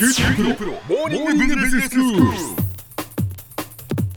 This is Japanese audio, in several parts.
九州大学モーニングビジネススクール。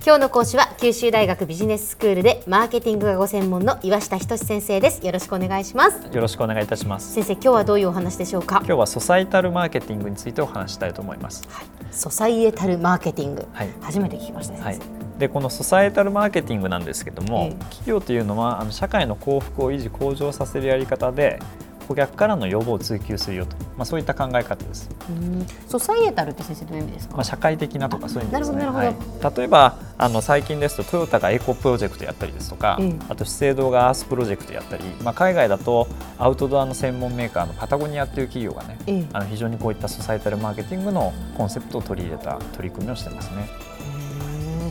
今日の講師は九州大学ビジネススクールでマーケティングがご専門の岩下仁先生ですよろしくお願いしますよろしくお願いいたします。先生今日はどういうお話でしょうか？今日はソサイタルマーケティングについてお話したいと思います。ソサイエタルマーケティング、はい初めて聞きましたねはい。でこのソサイタルマーケティングなんですけども、ええ企業というのはあの社会の幸福を維持向上させるやり方で顧客からの要望を追求するよと、まあそういった考え方です。うん。ソサイエタルって先生どういう意味ですか、まあ社会的なとかそういう意味ですね。なるほどなるほはい、例えばあの最近ですとトヨタがエコプロジェクトやったりですとか、ええ。あと資生堂がアースプロジェクトやったり、まあ海外だとアウトドアの専門メーカーのパタゴニアっていう企業がね、ええ。あの非常にこういったソサイタルマーケティングのコンセプトを取り入れた取り組みをしてますね。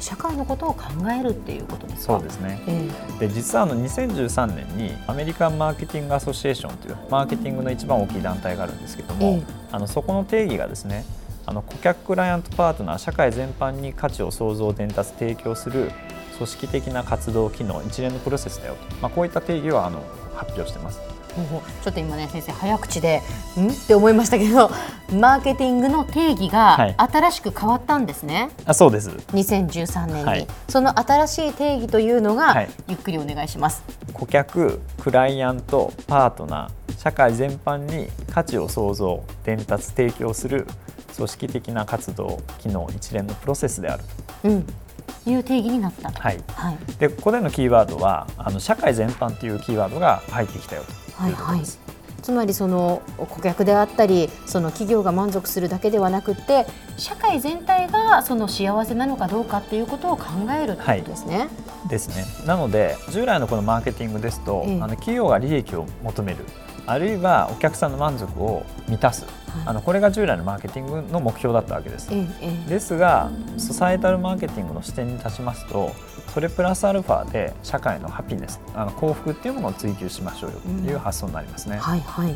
社会のことを考えるっていうことですか？そうですね。えで実はあの2013年にアメリカンマーケティングアソシエーションというマーケティングの一番大きい団体があるんですけども、ええあのそこの定義がですねあの顧客クライアントパートナー社会全般に価値を創造伝達提供する組織的な活動機能一連のプロセスだよと、まあ、こういった定義をあの発表してます。ちょっと今ね先生早口でん？って思いましたけどマーケティングの定義はい。が新しく変わったんですね、あそうです。2013年に、はい。その新しい定義というのが、はい。ゆっくりお願いします。顧客クライアントパートナー社会全般に価値を創造伝達提供する組織的な活動機能一連のプロセスである。うんいう定義になったと。はい。はい。でここでのキーワードはあの社会全般というキーワードが入ってきたよというところです。つまりその顧客であったりその企業が満足するだけではなくって社会全体がその幸せなのかどうかっていうことを考えるってこと。ですね。ですね。なので従来のこのマーケティングですと、ええ。あの企業が利益を求める。あるいはお客さんの満足を満たす、はいあのこれが従来のマーケティングの目標だったわけです。ですがソサエタルマーケティングの視点に立ちますとそれプラスアルファで社会のハピネスあの幸福っていうものを追求しましょうよという発想になりますね。はいはい。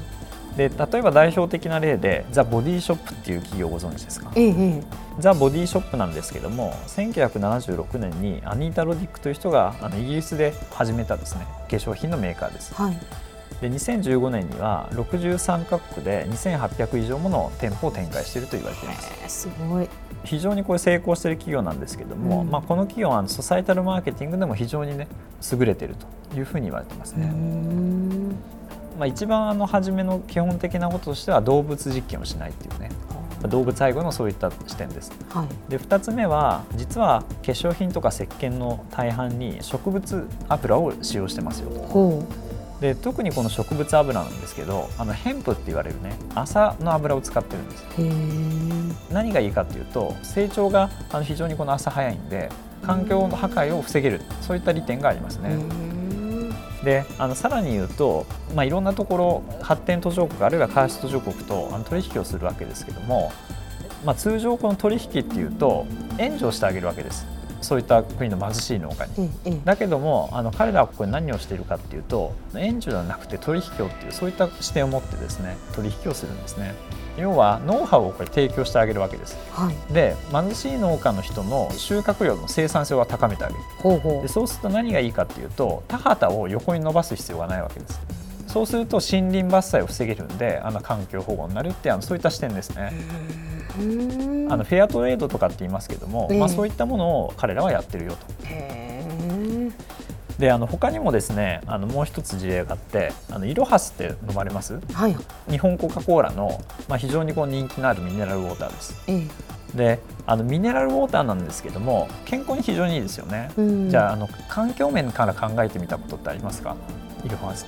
で例えば代表的な例でザ・ボディショップっていう企業をご存知ですか？ええええザ・ボディショップなんですけども1976年にアニータ・ロディックという人があのイギリスで始めたですね化粧品のメーカーですはい。で2015年には63カ国で2800以上もの店舗を展開していると言われています。えーすごい。非常にこれ成功している企業なんですけども、うん。まあ、この企業はソサイタルマーケティングでも非常にね優れているというふうに言われてますね、ん。まあ、一番あの初めの基本的なこととしては動物実験をしないっていうね。動物愛護のそういった視点です。はい。で2つ目は実は化粧品とか石鹸の大半に植物油を使用してますよと。ほで特にこの植物油なんですけどあのヘンプって言われるね朝の油を使ってるんです。何がいいかっていうと成長があの非常にこの朝早いんで環境の破壊を防げるそういった利点がありますね。であのさらに言うと、まあ、いろんなところ発展途上国あるいは開発途上国とあの取引をするわけですけども、まあ、通常この取引っていうと援助をしてあげるわけですそういった国の貧しい農家に。だけどもあの彼らはここで何をしているかっていうと援助ではなくて取引をっていうそういった視点を持ってですね取引をするんですね。要はノウハウをこれ提供してあげるわけです。はい。で貧しい農家の人の収穫量の生産性を高めてあげる。でそうすると何がいいかっていうと田畑を横に伸ばす必要がないわけですそうすると森林伐採を防げるんであの環境保護になるってあのそういった視点ですねあのフェアトレードとかって言いますけども、ええまあ、そういったものを彼らはやってるよと。であの他にもですねあのもう一つ事例があってあのイロハスって飲まれます？はい。日本コカ・コーラの、まあ、非常にこう人気のあるミネラルウォーターですええ。であのミネラルウォーターなんですけども健康に非常にいいですよね、うん。じゃああの環境面から考えてみたことってありますか？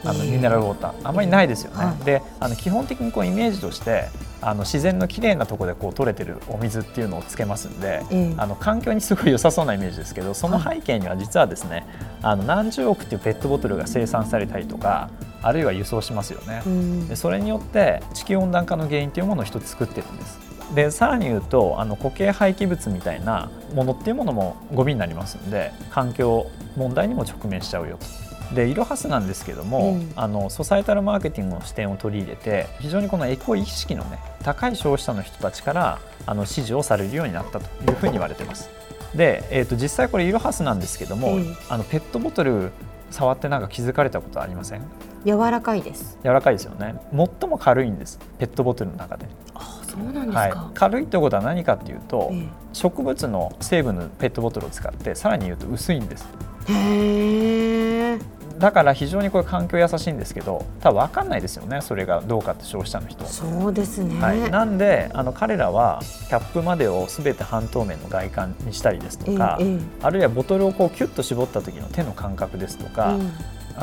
あのええミネラルウォーター。あんまりないですよね、はいであの基本的にこうイメージとしてあの自然のきれいなところでこう取れてるお水っていうのをつけますんで、ええ。あの環境にすごい良さそうなイメージですけどその背景には実はですねあの何十億っていうペットボトルが生産されたりとかあるいは輸送しますよね、うん。でそれによって地球温暖化の原因というものを一つ作ってるんですでさらに言うとあの固形廃棄物みたいなものっていうものもゴミになりますんで環境問題にも直面しちゃうよと。でイロハスなんですけども、うんあのソサエタルマーケティングの視点を取り入れて非常にこのエコ意識のね高い消費者の人たちからあの支持をされるようになったというふうに言われてます。で、えー、と実際これイロハスなんですけども、うんあのペットボトル触ってなんか気づかれたことありません？柔らかいです。柔らかいですよね最も軽いんですペットボトルの中であ、そそうなんですはい。か、、軽いってことは何かっていうと、え植物の成分のペットボトルを使ってさらに言うと薄いんです。えへえ。だから非常にこれ環境優しいんですけど多分分かんないですよね。それがどうかって消費者の人は。そうですね、はい、なんであの彼らはキャップまでをすべて半透明の外観にしたりですとか、えええあるいはボトルをこうキュッと絞った時の手の感覚ですとか、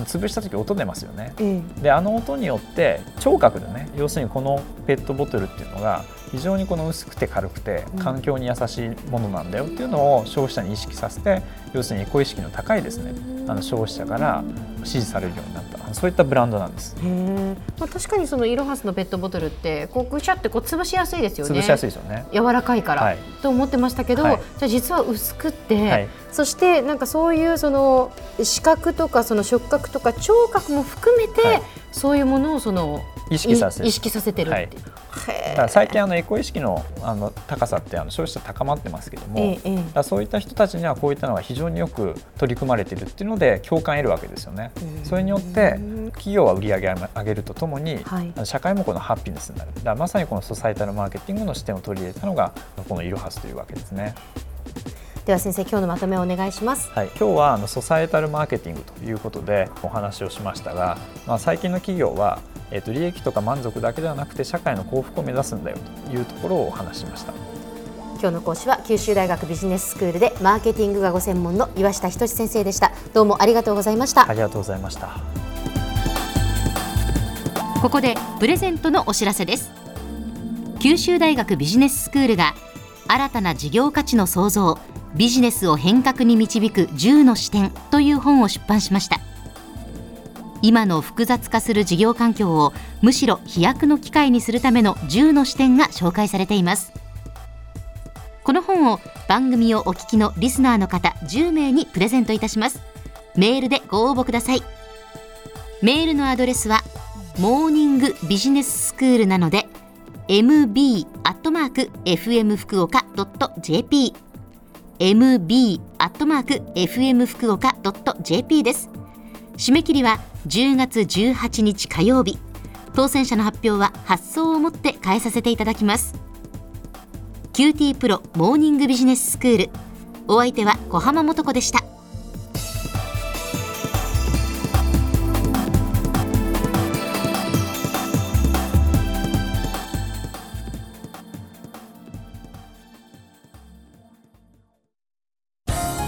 潰した時音出ますよね。ええ。であの音によって聴覚でね要するにこのペットボトルっていうのが非常にこの薄くて軽くてうん。環境に優しいものなんだよっていうのを消費者に意識させて要するにエコ意識の高いですねあの消費者から支持されるようになったそういったブランドなんです。まあ、確かにそのイロハスのペットボトルってこうぐしゃってこう潰しやすいですよね潰しやすいですよね。柔らかいから、はいと思ってましたけど、はいじゃあ実は薄くって、はいそしてなんかそういうその視覚とかその触覚とか聴覚も含めて、はいそういうものをその意識させ意識させてるっていう。だへから最近あのエコ意識のあの高さってあの消費者高まってますけども、ええそういった人たちにはこういったのが非常によく取り組まれているっていうので共感を得るわけですよね。それによって企業は売り上げを上げるとともに、はい。社会もこのハッピネスになる。だからまさにこのソサイタルマーケティングの視点を取り入れたのがこのイロハスというわけですね。では先生今日のまとめをお願いします。はい、今日はあのソサエタルマーケティングということでお話をしましたが、まあ、最近の企業は、えっと利益とか満足だけではなくて社会の幸福を目指すんだよというところをお話ししました。今日の講師は九州大学ビジネススクールでマーケティングがご専門の岩下仁先生でした。どうもありがとうございました。ありがとうございました。ここでプレゼントのお知らせです九州大学ビジネススクールが新たな事業価値の創造ビジネスを変革に導く10の視点という本を出版しました。今の複雑化する事業環境をむしろ飛躍の機会にするための10の視点が紹介されています。この本を番組をお聞きのリスナーの方10名にプレゼントいたします。メールでご応募ください。メールのアドレスはモーニングビジネススクールなので mb.fm 福岡 .jp アットマーク fm 福岡 .jp mb アットマーク fm 福岡 .jp です。締め切りは10月18日火曜日当選者の発表は発送をもって変えさせていただきます。QT プロモーニングビジネススクール。お相手は小浜もとこでした。